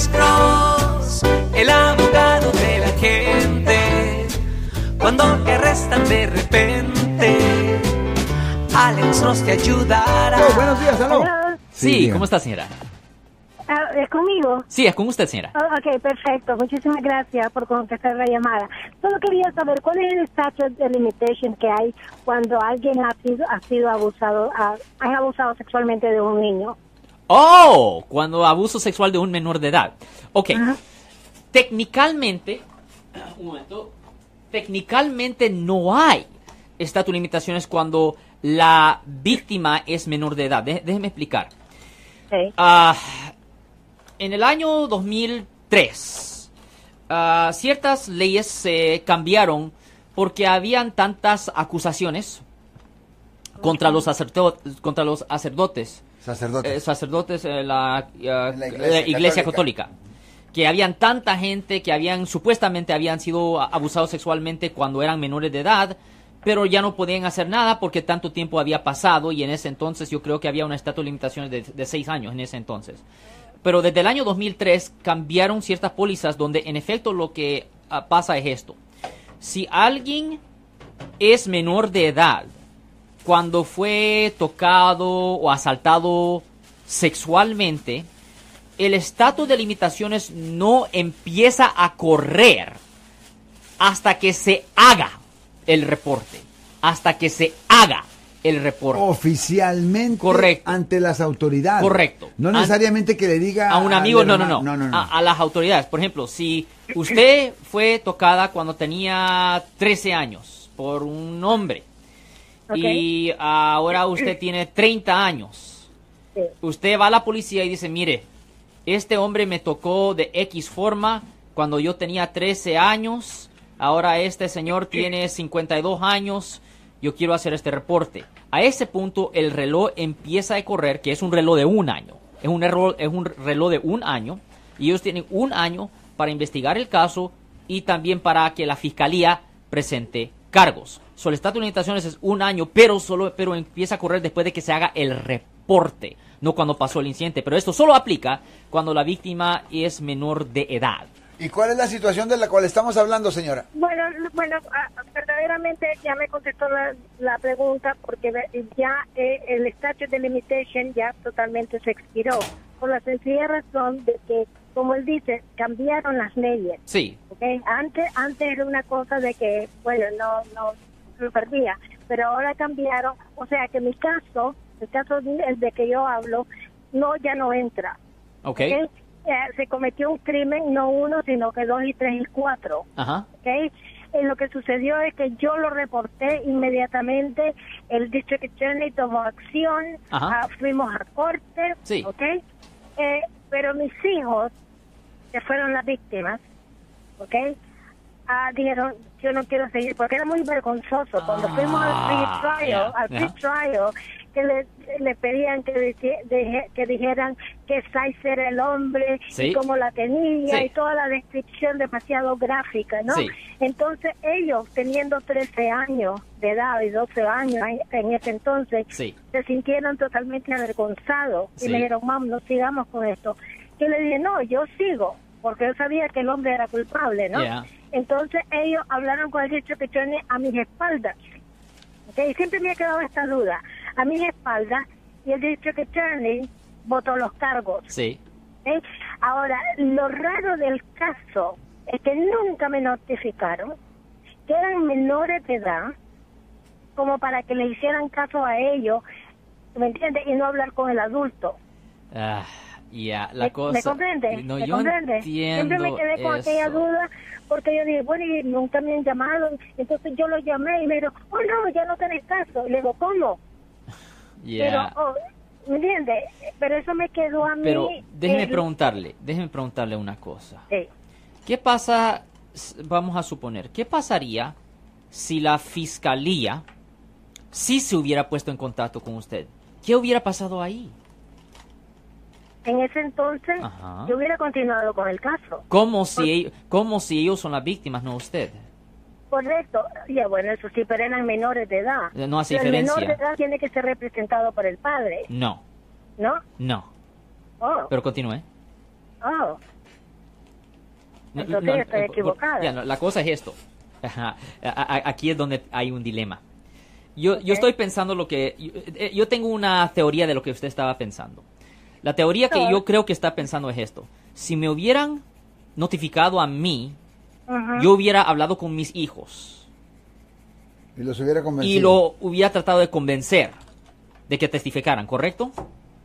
Alex Cross, el abogado de la gente. Cuando te arrestan de repente, Alex Cross te ayudará. Oh, buenos días, aló. Hola, Sí, diga. ¿cómo está, señora? ah, ¿Es conmigo? Sí, es con usted, señora. Ah, ok, perfecto. Muchísimas gracias por contestar la llamada. Solo quería saber cuál es el statute de limitation que hay cuando alguien ha sido, ha sido abusado, ha, han abusado sexualmente de un niño. Oh, cuando abuso sexual de un menor de edad. Ok, técnicamente, un momento, técnicamente no hay estatus de limitaciones cuando la víctima es menor de edad. Dé- déjeme explicar. Ah, en el año 2003, ah, ciertas leyes se cambiaron porque habían tantas acusaciones contra los, sacerdo- contra los sacerdotes Eh, sacerdotes en la, eh, la eh, iglesia iglesia, católica. católica. Que habían tanta gente que habían supuestamente habían sido abusados sexualmente cuando eran menores de edad, pero ya no podían hacer nada porque tanto tiempo había pasado y en ese entonces yo creo que había una estatus de limitaciones de, de seis años en ese entonces. Pero desde el año 2003 cambiaron ciertas pólizas donde en efecto lo que ah, pasa es esto. Si alguien es menor de edad cuando fue tocado o asaltado sexualmente, el estatus de limitaciones no empieza a correr hasta que se haga el reporte. Hasta que se haga el reporte. Oficialmente Correcto. ante las autoridades. Correcto. No An- necesariamente que le diga a un amigo, no, no, no, no, no, no. A, a las autoridades. Por ejemplo, si usted fue tocada cuando tenía 13 años por un hombre Y ahora usted tiene 30 años, Sí. usted va a la policía y dice, mire, este hombre me tocó de X forma cuando yo tenía 13 años, ahora este señor tiene 52 años, yo quiero hacer este reporte. A ese punto el reloj empieza a correr, que es un reloj de un año, es un, reloj, es un reloj de un año, y ellos tienen un año para investigar el caso y también para que la fiscalía presente cargos. So, el estatus de limitaciones es un año, pero solo pero empieza a correr después de que se haga el reporte, no cuando pasó el incidente. Pero esto solo aplica cuando la víctima es menor de edad. ¿Y cuál es la situación de la cual estamos hablando, señora? Bueno, bueno, ah, verdaderamente ya me contestó la, la pregunta porque ya eh, el statute de limitation ya totalmente se expiró por la sencilla razón de que, como él dice, cambiaron las leyes. Sí, ¿ok? Antes, antes era una cosa de que, bueno, no, no lo perdía, pero ahora cambiaron, o sea que mi caso, el caso de, el de que yo hablo, no, ya no entra. ok. ¿ok? Eh, se cometió un crimen, no uno, sino que dos y tres y cuatro. Ajá. ¿ok? Eh, lo que sucedió es que yo lo reporté inmediatamente, el District Attorney tomó acción, Ajá. ah, fuimos a corte, Sí. ¿ok? Eh, pero mis hijos, que fueron las víctimas, ¿ok? Ah, dijeron, yo no quiero seguir, porque era muy vergonzoso. Cuando fuimos al Ah, pre-trial, ya, al pre-trial, que le, le pedían que, que dijeran que Saiz era el hombre Sí. y cómo la tenía Sí. y toda la descripción demasiado gráfica, ¿no? Sí. Entonces ellos, teniendo 13 años de edad y 12 años en- ese entonces, se sintieron totalmente avergonzados y me dijeron, mam, no sigamos con esto. Yo le dije, no, yo sigo, porque yo sabía que el hombre era culpable, ¿no? Yeah. Entonces ellos hablaron con el district attorney a mis espaldas. ¿ok? Y siempre me ha quedado esta duda. A mis espaldas y el district attorney votó los cargos. Sí. ¿ok? Ahora, lo raro del caso es que nunca me notificaron que eran menores de edad como para que le hicieran caso a ellos, ¿me entiendes? Y no hablar con el adulto. Ah, ya, la ¿Me, cosa. ¿me comprende? No, ¿Me yo comprende? entiendo Siempre me quedé con aquella duda porque yo dije, bueno, y nunca me han llamado. Entonces yo lo llamé y me dijo, oh no, ya no tenés caso. Y le digo, ¿cómo? Pero, oh, ¿me entiendes? Pero eso me quedó a mí. Pero déjeme el- preguntarle, déjeme preguntarle una cosa. Sí. ¿Qué pasa, vamos a suponer, qué pasaría si la fiscalía sí se hubiera puesto en contacto con usted? ¿Qué hubiera pasado ahí? En ese entonces Ajá. yo hubiera continuado con el caso. Como si, ellos, como si ellos son las víctimas, no usted. Correcto. Ya bueno, eso sí, pero eran menores de edad. Eh, no hace Pero El menor de diferencia. edad tiene que ser representado por el padre, No, ¿no? no. Oh, Pero continúe. oh. No, Entonces no, estoy no, equivocada. ya, no, la cosa es esto. Ajá, Aquí es donde hay un dilema. Yo, yo estoy pensando lo que... Yo, eh, yo tengo una teoría de lo que usted estaba pensando. La teoría que yo creo que está pensando es esto. Si me hubieran notificado a mí, Yo hubiera hablado con mis hijos Y los hubiera convencido. y lo hubiera tratado de convencer de que testificaran, ¿correcto?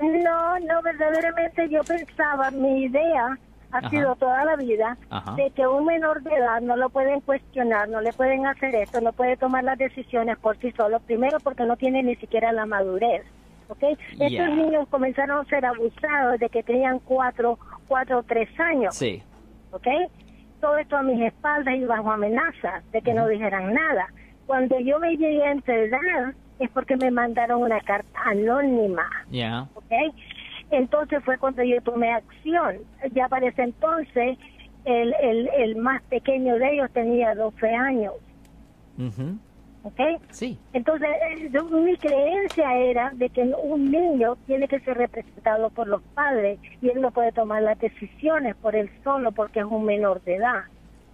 No, no, verdaderamente yo pensaba, mi idea ha Ajá. sido toda la vida Ajá. de que un menor de edad no lo pueden cuestionar, no le pueden hacer esto, no puede tomar las decisiones por sí solo, primero porque no tiene ni siquiera la madurez. ¿ok? Ya. Estos niños comenzaron a ser abusados de que tenían cuatro, cuatro o tres años. Sí. ¿ok? Todo esto a mis espaldas y bajo amenaza de que no dijeran nada. Cuando yo me llegué a enterar es porque me mandaron una carta anónima, Ya. ¿ok? Entonces fue cuando yo tomé acción. Ya para ese entonces el, el, el más pequeño de ellos tenía 12 años, Ujú. ¿Ok? Sí. Entonces, eh, yo- mi creencia era de que un niño tiene que ser representado por los padres y él no puede tomar las decisiones por él solo porque es un menor de edad,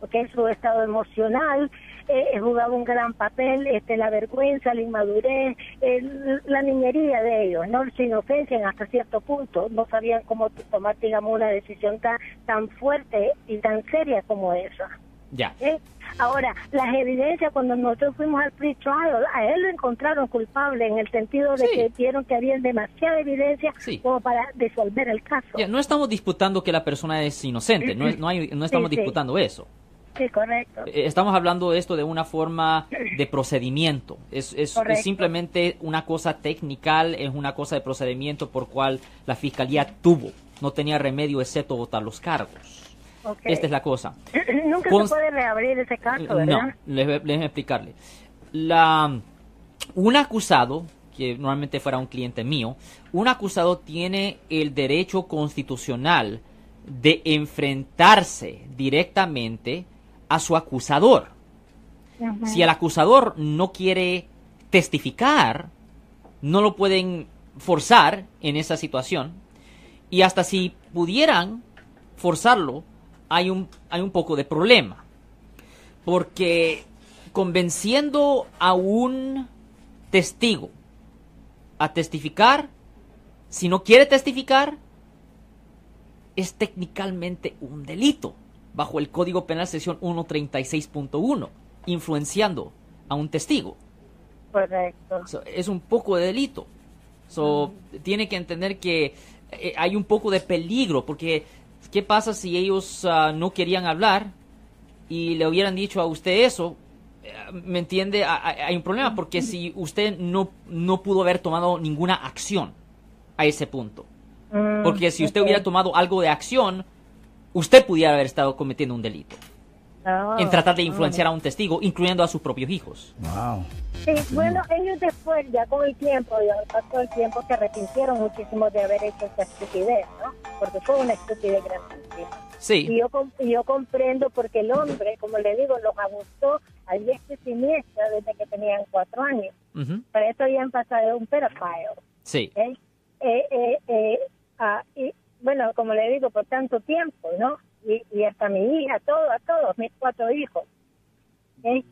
porque su estado emocional eh, jugaba un gran papel, este, la vergüenza, la inmadurez, el- la niñería de ellos, no se inocencian hasta cierto punto, no sabían cómo tomar, digamos, una decisión tan, tan fuerte y tan seria como esa. Ya. ¿eh? Ahora, las evidencias, cuando nosotros fuimos al pre-trial, a él lo encontraron culpable en el sentido de Sí. que vieron que había demasiada evidencia Sí. como para disolver el caso. Ya, no estamos disputando que la persona es inocente, no, es- no, hay- no estamos Sí, disputando eso. Sí, correcto. Eh, Estamos hablando de esto de una forma de procedimiento. Es, es- es simplemente una cosa técnica, es una cosa de procedimiento por cual la fiscalía tuvo. No tenía remedio excepto votar los cargos. Esta es la cosa. Nunca se puede reabrir ese caso, No, ¿verdad? a explicarle. La, un acusado, que normalmente fuera un cliente mío, un acusado tiene el derecho constitucional de enfrentarse directamente a su acusador. Si el acusador no quiere testificar, no lo pueden forzar en esa situación. Y hasta si pudieran forzarlo, hay un, hay un poco de problema. Porque convenciendo a un testigo a testificar, si no quiere testificar, es técnicamente un delito bajo el Código Penal sección 136.1, influenciando a un testigo. Correcto. So, es un poco de delito. So, Tiene que entender que eh, hay un poco de peligro, porque ¿qué pasa si ellos ah, no querían hablar y le hubieran dicho a usted eso? Eh, ¿Me entiende? Ha- ha- Hay un problema, porque si usted no, no pudo haber tomado ninguna acción a ese punto. Mm, Porque si usted hubiera tomado algo de acción, usted pudiera haber estado cometiendo un delito. Ah, En tratar de influenciar a un testigo, incluyendo a sus propios hijos. Wow. Sí, bueno, ellos después, ya con el tiempo, ya pasó el tiempo, se arrepintieron muchísimo de haber hecho esa estupidez, ¿no? Porque fue una estupidez grandísima. Y Sí, yo, y yo comprendo porque el hombre, como le digo, los abusó a diestra y siniestra desde que tenían cuatro años. ujú, Para eso habían pasado un pedophile. sí, ¿ok? Eh, eh, eh, ah, y bueno, como le digo, por tanto tiempo, ¿no? Y, y hasta mi hija, todo, a todos, mis cuatro hijos. Eh,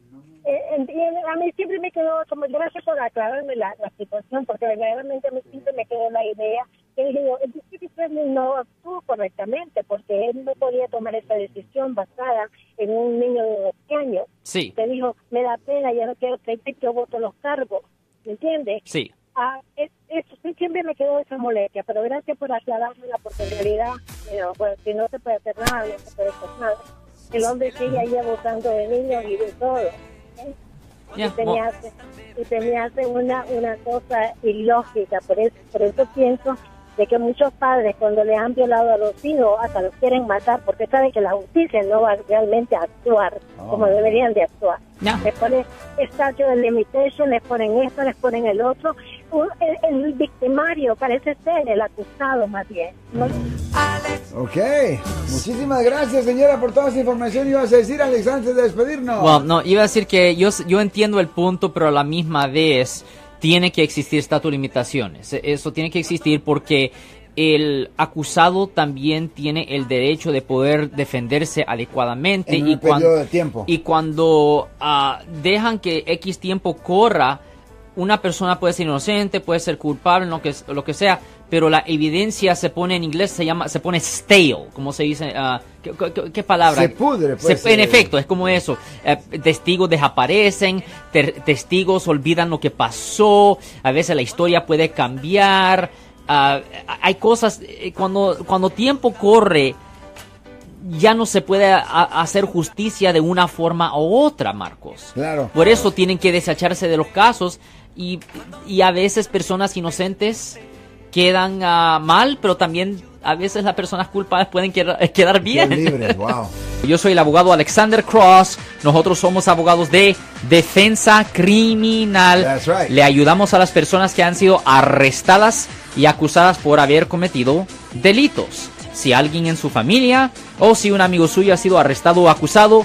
en- a mí siempre me quedó, como gracias por aclararme la, la situación, porque verdaderamente a mí siempre me quedó la idea que digo, el District Attorney no actuó correctamente, porque él no podía tomar esa decisión basada en un niño de 12 años. sí, Que dijo, me da pena, ya no quiero que yo voto los cargos, ¿me entiendes? sí. Ah, es, siempre me quedó esa molestia, pero gracias por aclarármela, porque en realidad, mira, pues, si no se puede hacer nada, no se puede hacer nada. El hombre sigue ahí abusando de niños y de todo. ¿eh? Ya, y se me hace, y se me hace una, una cosa ilógica, por eso, por eso pienso de que muchos padres cuando le han violado a los hijos hasta los quieren matar porque saben que la justicia no va realmente a actuar Oh. como deberían de actuar. Les ponen statute de limitation, les ponen esto, les ponen el otro. Un- El, el victimario parece ser el acusado más bien. ¿no? Ok. Muchísimas gracias, señora, por toda esa información. Ibas a decir, Alex, antes de despedirnos. Well, no, iba a decir que yo, yo entiendo el punto, pero a la misma vez tiene que existir estatus de limitaciones. E- Eso tiene que existir porque el acusado también tiene el derecho de poder defenderse adecuadamente En y, un periodo cuan- de tiempo. y cuando ah, dejan que X tiempo corra, una persona puede ser inocente, puede ser culpable, lo que, lo que sea, pero la evidencia se pone en inglés, se llama, se pone stale, como se dice, ah, ¿qué, qué- qué palabra? Se pudre, pues, Se- en eh. efecto, es como eso. Eh, testigos desaparecen, ter- testigos olvidan lo que pasó, a veces la historia puede cambiar. ah, hay cosas, eh, cuando, cuando tiempo corre, ya no se puede hacer justicia de una forma u otra, Marcos. Claro. Por eso tienen que desecharse de los casos y, y a veces personas inocentes quedan ah, mal, pero también a veces las personas culpables pueden quedar, quedar bien. Libres, wow. Yo soy el abogado Alexander Cross. Nosotros somos abogados de defensa criminal. That's right. Le ayudamos a las personas que han sido arrestadas y acusadas por haber cometido delitos. Si alguien en su familia o si un amigo suyo ha sido arrestado o acusado,